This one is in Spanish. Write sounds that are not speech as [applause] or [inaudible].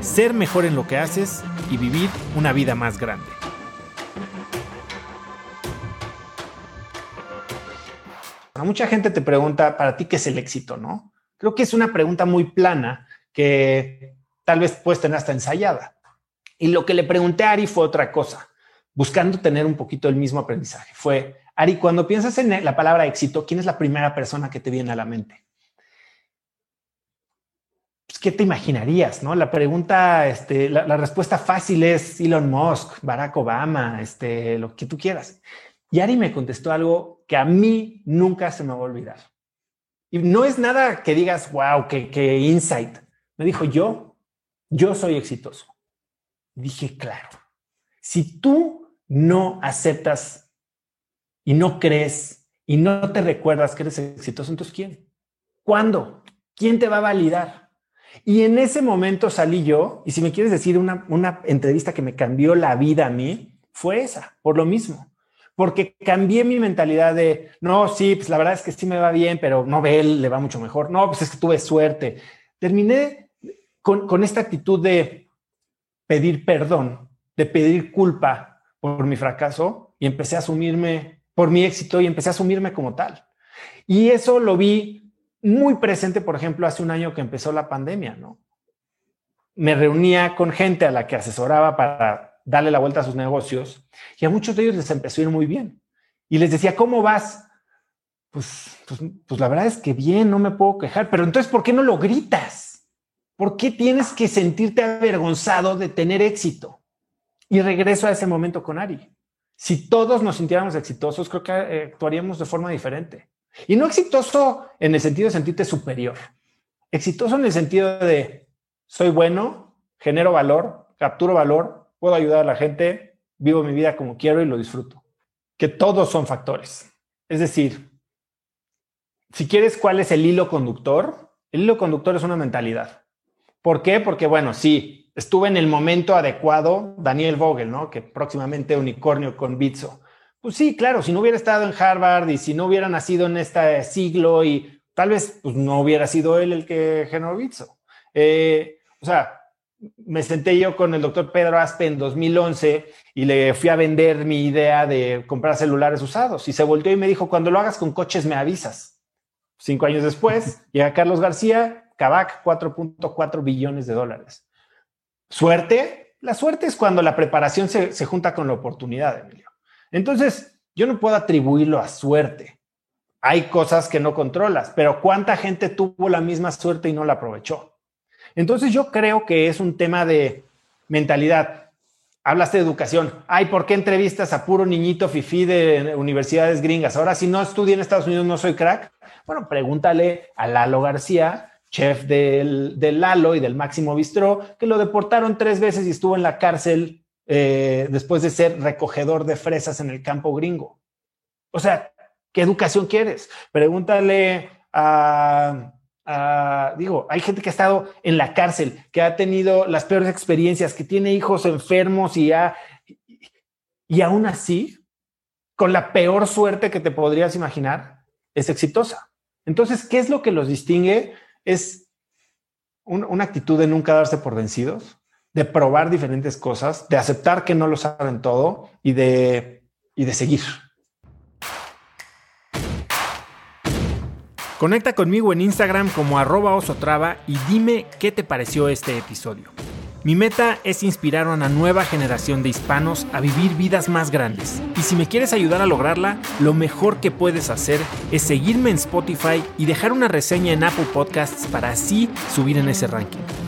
ser mejor en lo que haces y vivir una vida más grande. Mucha gente te pregunta, para ti, ¿qué es el éxito? ¿No? Creo que es una pregunta muy plana que tal vez puedes tener hasta ensayada. Y lo que le pregunté a Ari fue otra cosa, buscando tener un poquito el mismo aprendizaje. Fue, Ari, cuando piensas en la palabra éxito, ¿quién es la primera persona que te viene a la mente? ¿Qué te imaginarías? No? La pregunta, este, la, respuesta fácil es Elon Musk, Barack Obama, este, lo que tú quieras. Y Ari me contestó algo que a mí nunca se me va a olvidar. Y no es nada que digas, wow, qué insight. Me dijo, yo, yo soy exitoso. Dije, claro, si tú no aceptas y no crees y no te recuerdas que eres exitoso, entonces ¿quién? ¿Cuándo? ¿Quién te va a validar? Y en ese momento salí yo, y si me quieres decir una, una entrevista que me cambió la vida a mí, fue esa, por lo mismo. Porque cambié mi mentalidad de, no, sí, pues la verdad es que sí me va bien, pero no ve él, le va mucho mejor. No, pues es que tuve suerte. Terminé con, con esta actitud de pedir perdón, de pedir culpa por mi fracaso y empecé a asumirme por mi éxito y empecé a asumirme como tal. Y eso lo vi muy presente, por ejemplo, hace un año que empezó la pandemia, ¿no? Me reunía con gente a la que asesoraba para darle la vuelta a sus negocios y a muchos de ellos les empezó a ir muy bien. Y les decía, ¿cómo vas? Pues, pues, pues la verdad es que bien, no me puedo quejar, pero entonces, ¿por qué no lo gritas? ¿Por qué tienes que sentirte avergonzado de tener éxito? Y regreso a ese momento con Ari. Si todos nos sintiéramos exitosos, creo que eh, actuaríamos de forma diferente. Y no exitoso en el sentido de sentirte superior. Exitoso en el sentido de soy bueno, genero valor, capturo valor, puedo ayudar a la gente, vivo mi vida como quiero y lo disfruto. Que todos son factores. Es decir, si quieres cuál es el hilo conductor, el hilo conductor es una mentalidad. ¿Por qué? Porque, bueno, sí, estuve en el momento adecuado, Daniel Vogel, ¿no? Que próximamente unicornio con Bitso. Pues sí, claro, si no hubiera estado en Harvard y si no hubiera nacido en este siglo y tal vez pues, no hubiera sido él el que generó Bitso. Eh, o sea, me senté yo con el doctor Pedro Aspe en 2011 y le fui a vender mi idea de comprar celulares usados y se volteó y me dijo, cuando lo hagas con coches me avisas. Cinco años después, [laughs] llega Carlos García, Kavak, 4.4 billones de dólares. Suerte, la suerte es cuando la preparación se, junta con la oportunidad, Emilio. Entonces, yo no puedo atribuirlo a suerte. Hay cosas que no controlas, pero ¿cuánta gente tuvo la misma suerte y no la aprovechó? Entonces, yo creo que es un tema de mentalidad. Hablaste de educación. Ay, ¿por qué entrevistas a puro niñito fifí de universidades gringas? Ahora, si no estudié en Estados Unidos, no soy crack. Bueno, pregúntale a Lalo García chef del, Lalo y del Máximo Bistró, que lo deportaron tres veces y estuvo en la cárcel eh, después de ser recogedor de fresas en el campo gringo. O sea, ¿qué educación quieres? Pregúntale a, digo, hay gente que ha estado en la cárcel, que ha tenido las peores experiencias, que tiene hijos enfermos y, ha, y aún así, con la peor suerte que te podrías imaginar, es exitosa. Entonces, ¿qué es lo que los distingue? es una actitud de nunca darse por vencidos, de probar diferentes cosas, de aceptar que no lo saben todo y de, y de seguir. Conecta conmigo en Instagram como arroba osotrava y dime qué te pareció este episodio. Mi meta es inspirar a una nueva generación de hispanos a vivir vidas más grandes. Y si me quieres ayudar a lograrla, lo mejor que puedes hacer es seguirme en Spotify y dejar una reseña en Apple Podcasts para así subir en ese ranking.